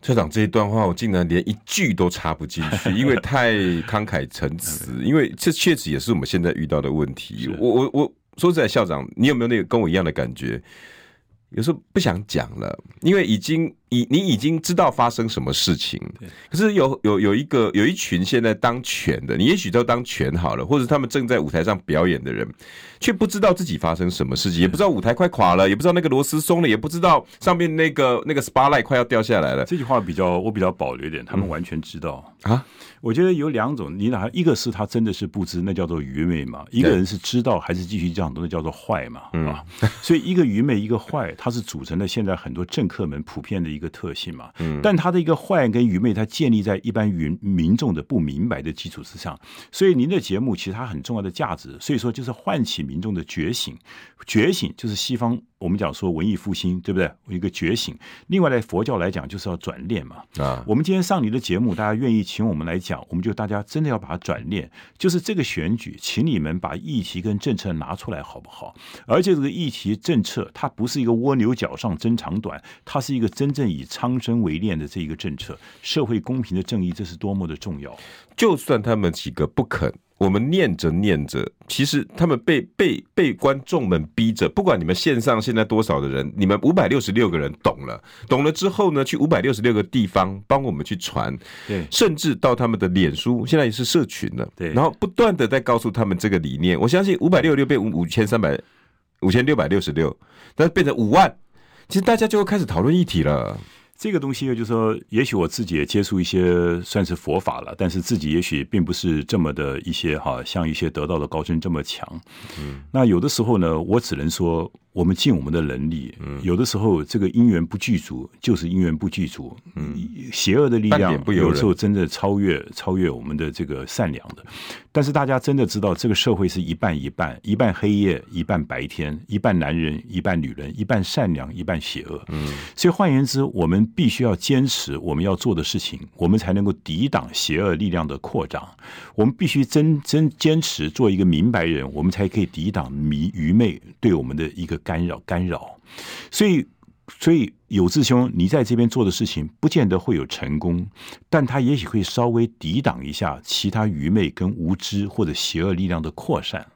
社长这一段话，我竟然连一句都插不进去，因为太慷慨陈 词。因为这确实也是我们现在遇到的问题。我我我。说实在，校长，你有没有那个跟我一样的感觉？有时候不想讲了，因为已经已你已经知道发生什么事情。可是有有有一个有一群现在当权的，你也许都当权好了，或者他们正在舞台上表演的人，却不知道自己发生什么事情，也不知道舞台快垮了，也不知道那个螺丝松了，也不知道上面那个那个 spotlight 快要掉下来了。这句话比较我比较保留一点，他们完全知道、嗯、啊。我觉得有两种，你哪一个是他真的是不知，那叫做愚昧嘛；一个人是知道还是继续这样，那叫做坏嘛。嗯啊，所以一个愚昧，一个坏，它是组成了现在很多政客们普遍的一个特性嘛。嗯，但他的一个坏跟愚昧，它建立在一般民民众的不明白的基础之上。所以您的节目其实它很重要的价值，所以说就是唤起民众的觉醒，觉醒就是西方。我们讲说文艺复兴，对不对？一个觉醒。另外呢佛教来讲，就是要转念嘛。啊，我们今天上你的节目，大家愿意请我们来讲，我们就大家真的要把它转念，就是这个选举，请你们把议题跟政策拿出来好不好？而且这个议题政策，它不是一个蜗牛角上争长短，它是一个真正以苍生为念的这一个政策，社会公平的正义，这是多么的重要。就算他们几个不肯。我们念着念着，其实他们被被被观众们逼着，不管你们线上现在多少的人，你们五百六十六个人懂了，懂了之后呢，去五百六十六个地方帮我们去传，对，甚至到他们的脸书，现在也是社群了，对，然后不断的在告诉他们这个理念。我相信五百六十六变五五千三百五千六百六十六，但是变成五万，其实大家就会开始讨论议题了。这个东西呢，就是说，也许我自己也接触一些算是佛法了，但是自己也许并不是这么的一些哈，像一些得道的高僧这么强。嗯，那有的时候呢，我只能说。我们尽我们的能力，嗯有的时候这个因缘不具足，就是因缘不具足。嗯，邪恶的力量有时候真的超越超越我们的这个善良的。但是大家真的知道，这个社会是一半一半，一半黑夜，一半白天，一半男人，一半女人，一半善良，一半邪恶。嗯，所以换言之，我们必须要坚持我们要做的事情，我们才能够抵挡邪恶力量的扩张。我们必须真真坚持做一个明白人，我们才可以抵挡迷愚昧对我们的一个。干扰干扰，所以所以有志兄，你在这边做的事情不见得会有成功，但他也许会稍微抵挡一下其他愚昧跟无知或者邪恶力量的扩散。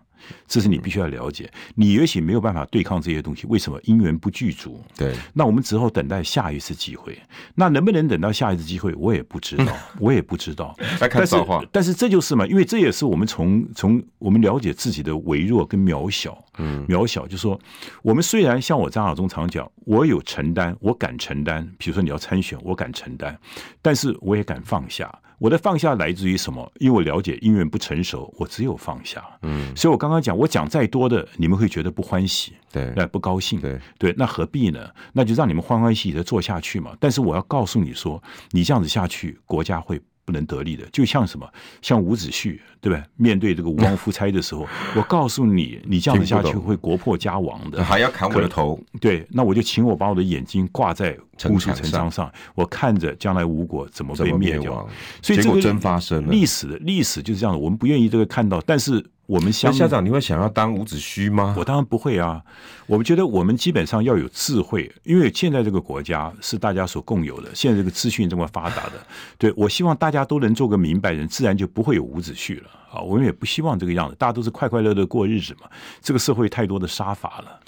这是你必须要了解，你也许没有办法对抗这些东西，为什么？因缘不具足。对，那我们只好等待下一次机会。那能不能等到下一次机会，我也不知道，我也不知道。但是，但是这就是嘛，因为这也是我们从从我们了解自己的微弱跟渺小。嗯，渺小就是说，我们虽然像我张亚中常讲，我有承担，我敢承担。比如说你要参选，我敢承担，但是我也敢放下。我的放下来自于什么？因为我了解音乐不成熟，我只有放下。嗯，所以我刚刚讲，我讲再多的，你们会觉得不欢喜，对，那不高兴，对对，那何必呢？那就让你们欢欢喜喜的做下去嘛。但是我要告诉你说，你这样子下去，国家会。不能得利的，就像什么，像伍子胥，对不对？面对这个吴王夫差的时候，我告诉你，你这样子下去会国破家亡的，还要砍我的头。对，那我就请我把我的眼睛挂在乌树城墙上，我看着将来吴国怎么被灭掉。所以这个真发生了，历史的历史就是这样的。我们不愿意这个看到，但是。我们乡校长，你会想要当伍子胥吗？我当然不会啊！我们觉得我们基本上要有智慧，因为现在这个国家是大家所共有的。现在这个资讯这么发达的，对，我希望大家都能做个明白人，自然就不会有伍子胥了啊！我们也不希望这个样子，大家都是快快乐乐过日子嘛。这个社会太多的杀伐了。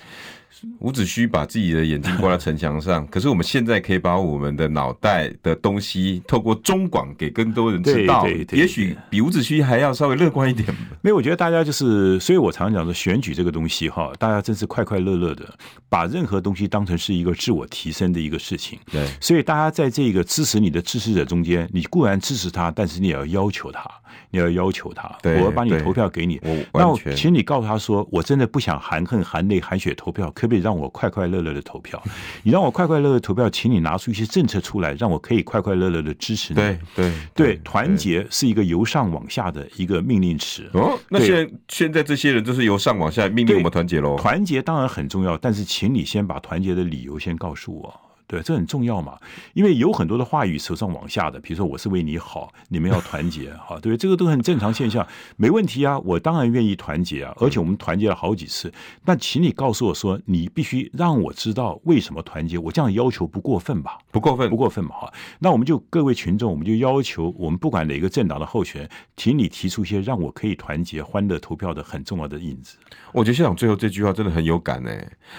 伍子胥把自己的眼睛挂在城墙上，可是我们现在可以把我们的脑袋的东西透过中广给更多人知道，也许比伍子胥还要稍微乐观一点。没有，我觉得大家就是，所以我常常讲说，选举这个东西哈，大家真是快快乐乐的，把任何东西当成是一个自我提升的一个事情。对，所以大家在这个支持你的支持者中间，你固然支持他，但是你也要要求他，你要要求他，我要把你投票给你，那我请你告诉他说，我真的不想含恨、含泪、含血投票，可。别让我快快乐乐的投票，你让我快快乐乐投票，请你拿出一些政策出来，让我可以快快乐乐的支持你。对对对，团结是一个由上往下的一个命令词。哦，那现在现在这些人都是由上往下命令我们团结喽。团结当然很重要，但是请你先把团结的理由先告诉我。对，这很重要嘛，因为有很多的话语从上往下的，比如说我是为你好，你们要团结，哈，对，这个都很正常现象，没问题啊，我当然愿意团结啊，而且我们团结了好几次，那请你告诉我说，你必须让我知道为什么团结，我这样要求不过分吧？不过分，不过分嘛，哈，那我们就各位群众，我们就要求我们不管哪个政党的候选人，请你提出一些让我可以团结、欢乐投票的很重要的因子。我觉得校长最后这句话真的很有感呢。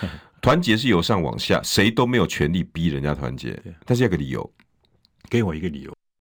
团结是由上往下，谁都没有权利逼人家团结，但是要个理由，给我一个理由。